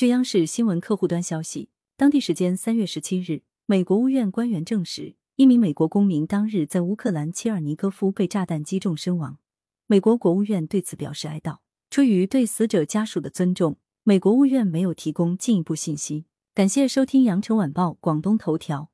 据央视新闻客户端消息，当地时间三月十七日，美国务院官员证实，一名美国公民当日在乌克兰切尔尼戈夫被炸弹击中身亡。美国国务院对此表示哀悼。出于对死者家属的尊重，美国务院没有提供进一步信息。感谢收听羊城晚报广东头条。